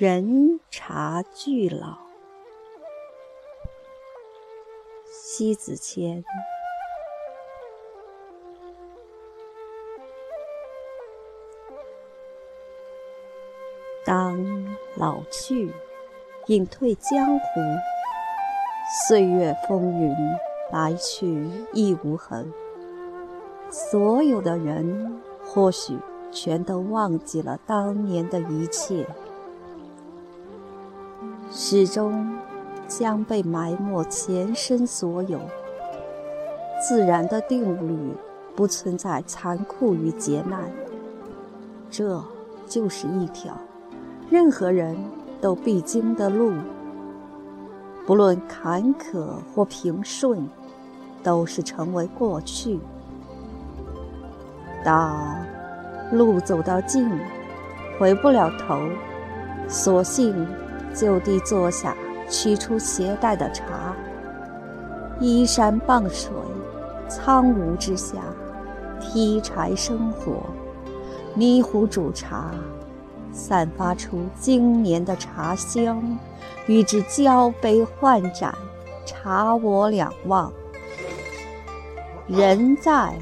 人茶俱老。西子谦。当老去，隐退江湖，岁月风云来去亦无痕。所有的人或许全都忘记了当年的一切，始终将被埋没前生所有。自然的定律不存在残酷与劫难，这就是一条。任何人都必经的路，不论坎坷或平顺，都是成为过去。当路走到尽，回不了头，索性就地坐下，取出携带的茶，依山傍水，苍梧之下，劈柴生火，泥壶煮茶。散发出经年的茶香，与之交杯换盏，茶我两忘。人在，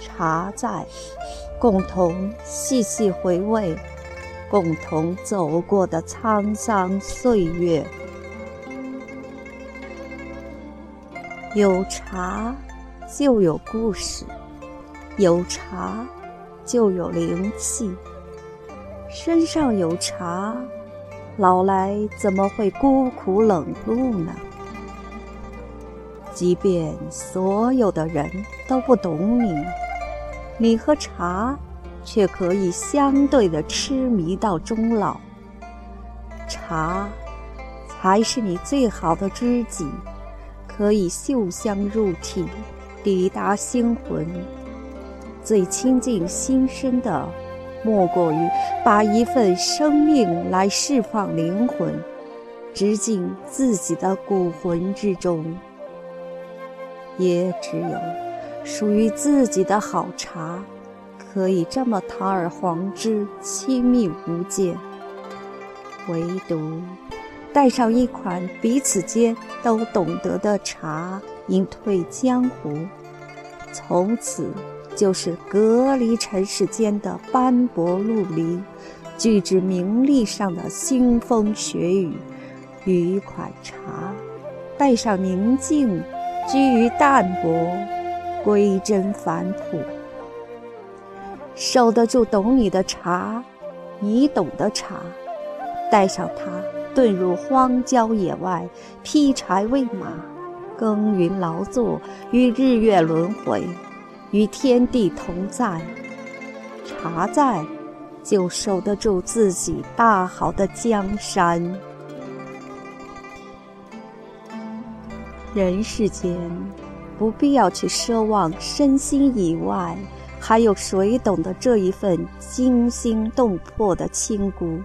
茶在，共同细细回味，共同走过的沧桑岁月。有茶，就有故事；有茶，就有灵气。身上有茶，老来怎么会孤苦冷露呢？即便所有的人都不懂你，你和茶却可以相对的痴迷到终老。茶才是你最好的知己，可以嗅香入体，抵达心魂，最亲近心声的。莫过于把一份生命来释放灵魂，直进自己的骨魂之中。也只有属于自己的好茶，可以这么堂而皇之、亲密无间。唯独带上一款彼此间都懂得的茶，隐退江湖，从此。就是隔离尘世间的斑驳陆离，拒之名利上的腥风血雨，与一款茶，带上宁静，居于淡泊，归真返璞。守得住懂你的茶，你懂的茶，带上它，遁入荒郊野外，劈柴喂马，耕耘劳作，与日月轮回。与天地同在，茶在，就守得住自己大好的江山。人世间，不必要去奢望身心以外，还有谁懂得这一份惊心动魄的清孤？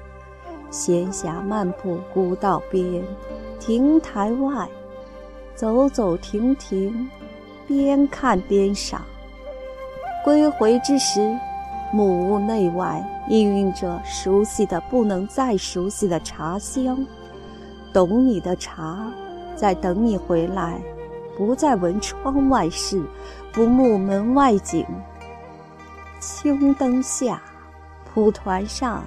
闲暇漫步古道边，亭台外，走走停停，边看边赏。归回之时，木屋内外氤氲着熟悉的不能再熟悉的茶香。懂你的茶，在等你回来，不再闻窗外事，不慕门外景。青灯下，蒲团上，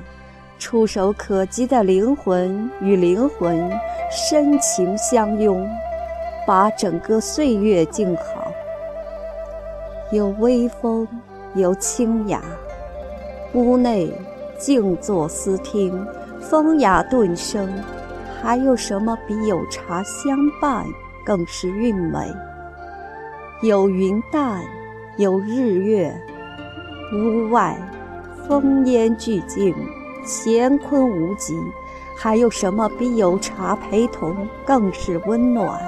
触手可及的灵魂与灵魂深情相拥，把整个岁月静好。有微风，有清雅，屋内静坐思听，风雅顿生，还有什么比有茶相伴更是韵美？有云淡，有日月，屋外风烟俱静，乾坤无极，还有什么比有茶陪同更是温暖？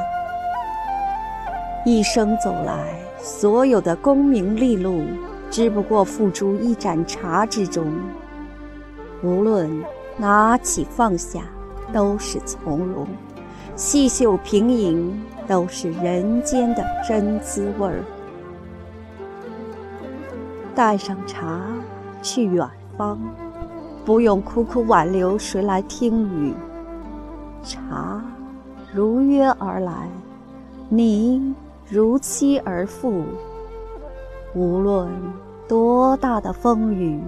一生走来。所有的功名利禄，只不过付诸一盏茶之中。无论拿起放下，都是从容；细嗅品饮，都是人间的真滋味儿。带上茶，去远方，不用苦苦挽留谁来听雨。茶如约而来，你如期而赴。无论多大的风雨，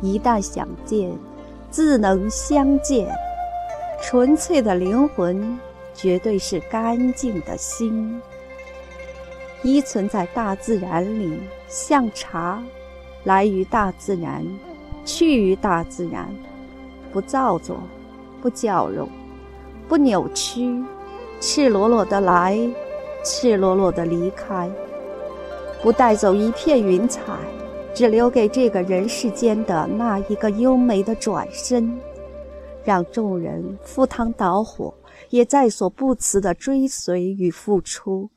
一旦想见，自能相见。纯粹的灵魂，绝对是干净的心。依存在大自然里，像茶，来于大自然，去于大自然，不造作，不矫揉，不扭曲，赤裸裸的来，赤裸裸的离开，不带走一片云彩，只留给这个人世间的那一个优美的转身。让众人赴汤蹈火，也在所不辞的追随与付出，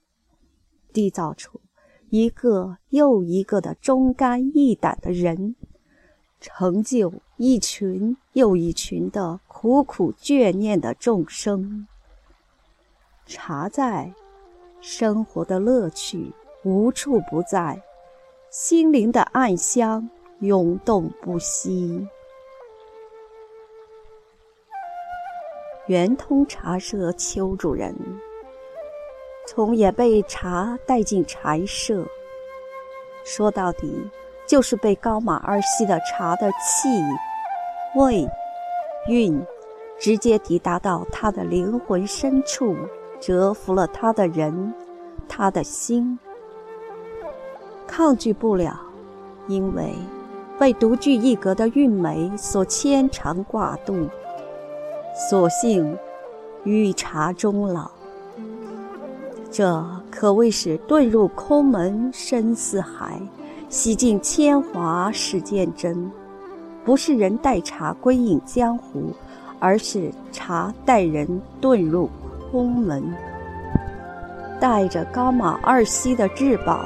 缔造出一个又一个的忠肝义胆的人，成就一群又一群的苦苦眷念的众生。茶在，生活的乐趣无处不在，心灵的暗香涌动不息。圆通茶社邱主人，从也被茶带进禅社。说到底，就是被高马二烯的茶的气、味、韵，直接抵达到他的灵魂深处，折服了他的人，他的心。抗拒不了，因为被独具一格的韵美所牵肠挂肚。索性与茶终老，这可谓是遁入空门深似海，洗尽铅华始见真。不是人带茶归隐江湖，而是茶带人遁入空门。带着高马二烯的至宝，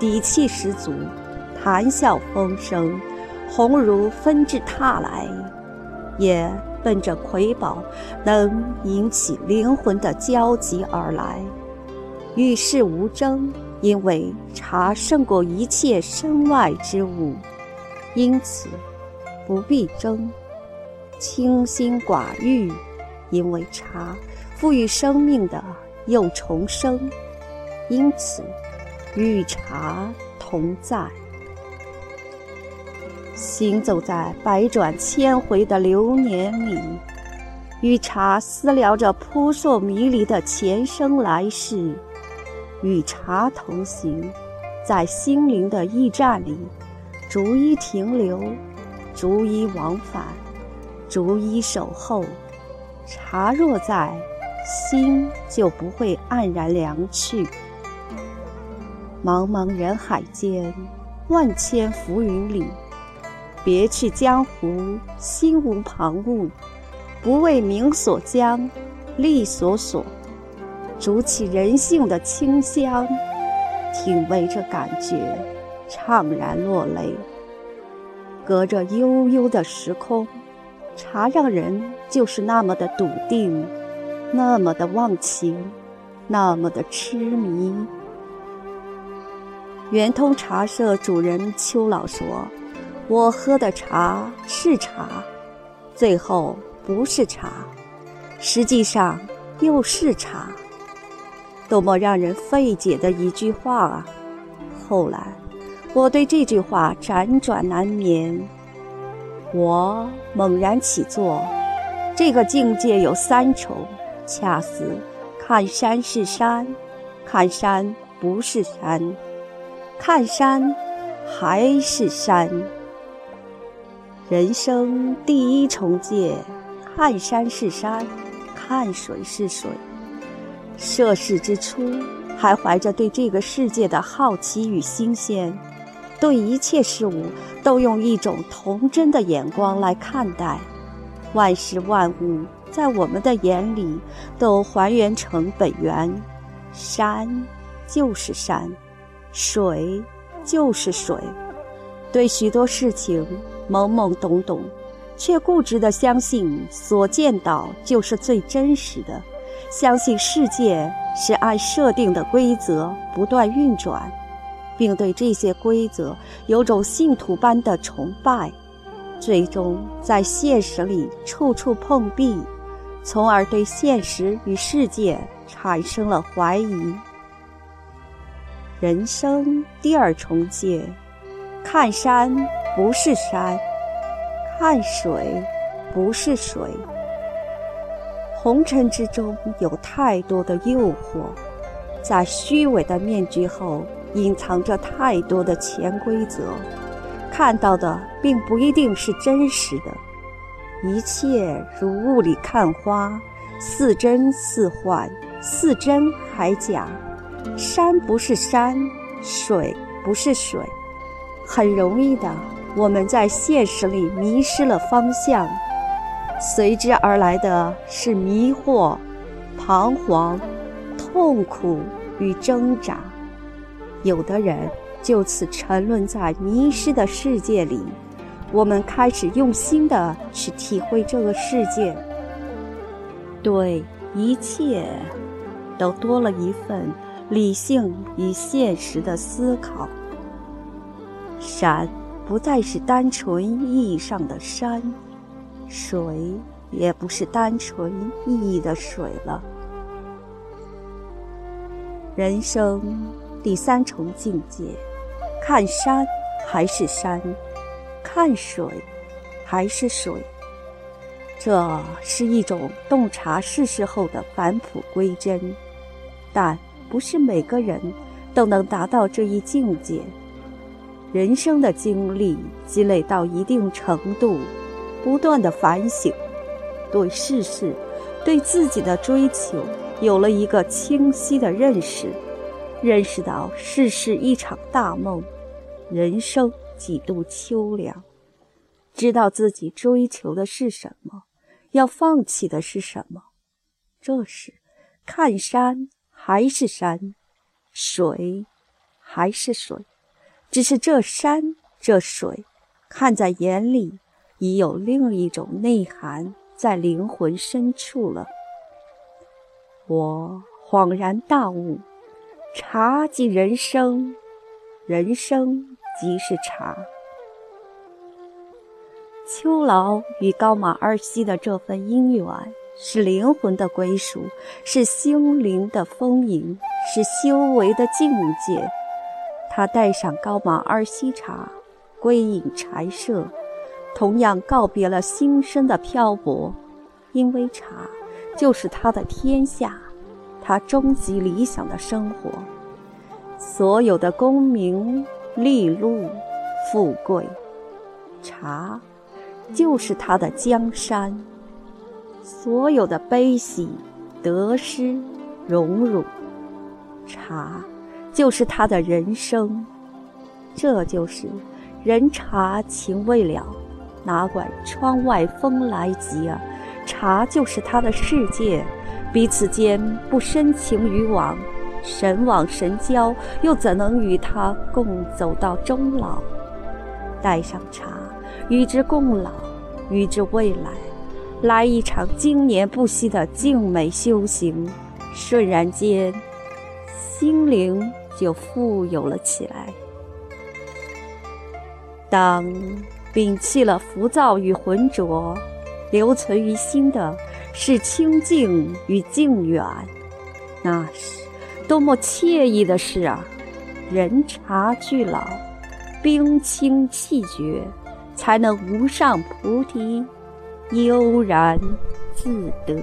底气十足，谈笑风生，鸿儒纷至沓来，也。奔着瑰宝能引起灵魂的交集而来，与世无争，因为茶胜过一切身外之物，因此不必争。清心寡欲，因为茶赋予生命的又重生，因此与茶同在。行走在百转千回的流年里，与茶私聊着扑朔迷离的前生来世，与茶同行，在心灵的驿站里，逐一停留，逐一往返，逐一守候。茶若在，心就不会黯然凉去。茫茫人海间，万千浮云里。别去江湖，心无旁骛，不为名所将，利所锁，煮起人性的清香，品味着感觉，怅然落泪。隔着悠悠的时空，茶让人就是那么的笃定，那么的忘情，那么的痴迷。圆通茶社主人邱老说。我喝的茶是茶，最后不是茶，实际上又是茶。多么让人费解的一句话啊！后来，我对这句话辗转难眠。我猛然起坐，这个境界有三重，恰似看山是山，看山不是山，看山还是山。人生第一重界，看山是山，看水是水。涉世之初，还怀着对这个世界的好奇与新鲜，对一切事物都用一种童真的眼光来看待。万事万物在我们的眼里都还原成本源，山就是山，水就是水。对许多事情。懵懵懂懂，却固执地相信所见到就是最真实的，相信世界是按设定的规则不断运转，并对这些规则有种信徒般的崇拜，最终在现实里处处碰壁，从而对现实与世界产生了怀疑。人生第二重界，看山不是山，看水不是水。红尘之中有太多的诱惑，在虚伪的面具后隐藏着太多的潜规则，看到的并不一定是真实的。一切如雾里看花，似真似幻，似真还假。山不是山，水不是水，很容易的，我们在现实里迷失了方向。随之而来的是迷惑、彷徨、痛苦与挣扎。有的人就此沉沦在迷失的世界里。我们开始用心的去体会这个世界，对一切都多了一份理性与现实的思考。山不再是单纯意义上的山。水也不是单纯意义的水了。人生第三重境界，看山还是山，看水还是水。这是一种洞察世事后的返璞归真，但不是每个人都能达到这一境界。人生的经历积累到一定程度。不断的反省，对世事、对自己的追求有了一个清晰的认识，认识到世事一场大梦，人生几度秋凉，知道自己追求的是什么，要放弃的是什么。这时，看山还是山，水还是水，只是这山这水，看在眼里。已有另一种内涵在灵魂深处了。我恍然大悟：茶即人生，人生即是茶。秋劳与高马二溪的这份姻缘，是灵魂的归属，是心灵的丰盈，是修为的境界。他带上高马二溪茶，归隐禅舍。同样告别了新生的漂泊，因为茶就是他的天下，他终极理想的生活。所有的功名利禄、富贵，茶就是他的江山；所有的悲喜得失、荣辱，茶就是他的人生。这就是人茶情未了。哪管窗外风来急啊，茶就是他的世界。彼此间不深情于往，神往神交，又怎能与他共走到终老？带上茶，与之共老，与之未来，来一场经年不息的静美修行。瞬然间，心灵就富有了起来。当。摒弃了浮躁与浑浊，留存于心的是清净与静远。那是多么惬意的事啊！人茶俱老，冰清气绝，才能无上菩提，悠然自得。